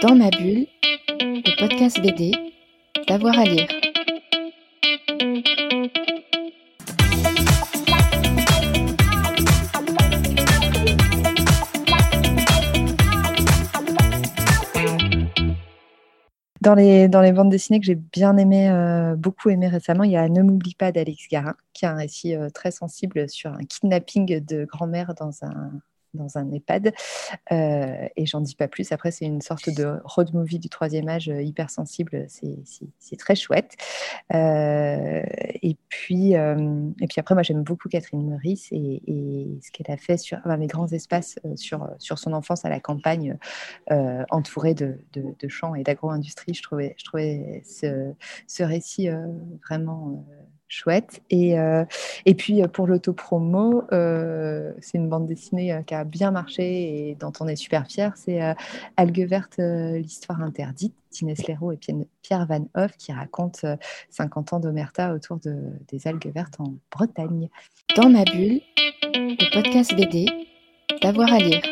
Dans ma bulle, le podcast BD, d'avoir à lire. Dans les, bandes dessinées que j'ai bien aimé, euh, beaucoup aimé récemment, il y a Ne m'oublie pas d'Alex Garin, qui a un récit euh, très sensible sur un kidnapping de grand-mère dans un, dans un EHPAD. Euh, et j'en dis pas plus. Après, c'est une sorte de road movie du troisième âge euh, hyper sensible. C'est très chouette. Euh, et, puis, et puis après, moi, j'aime beaucoup Catherine Meurice et, ce qu'elle a fait sur les grands espaces sur, son enfance à la campagne, entourée de, champs et d'agro-industrie. Je trouvais, je trouvais ce, ce récit vraiment chouette. Et, euh, et puis euh, pour l'autopromo, euh, c'est une bande dessinée euh, qui a bien marché et dont on est super fier. C'est Algue verte, l'histoire interdite, d'Inès Leroux et Pierre Van Hoff qui raconte 50 ans d'Omerta autour de, des algues vertes en Bretagne. Dans ma bulle, le podcast BD, d'avoir à lire.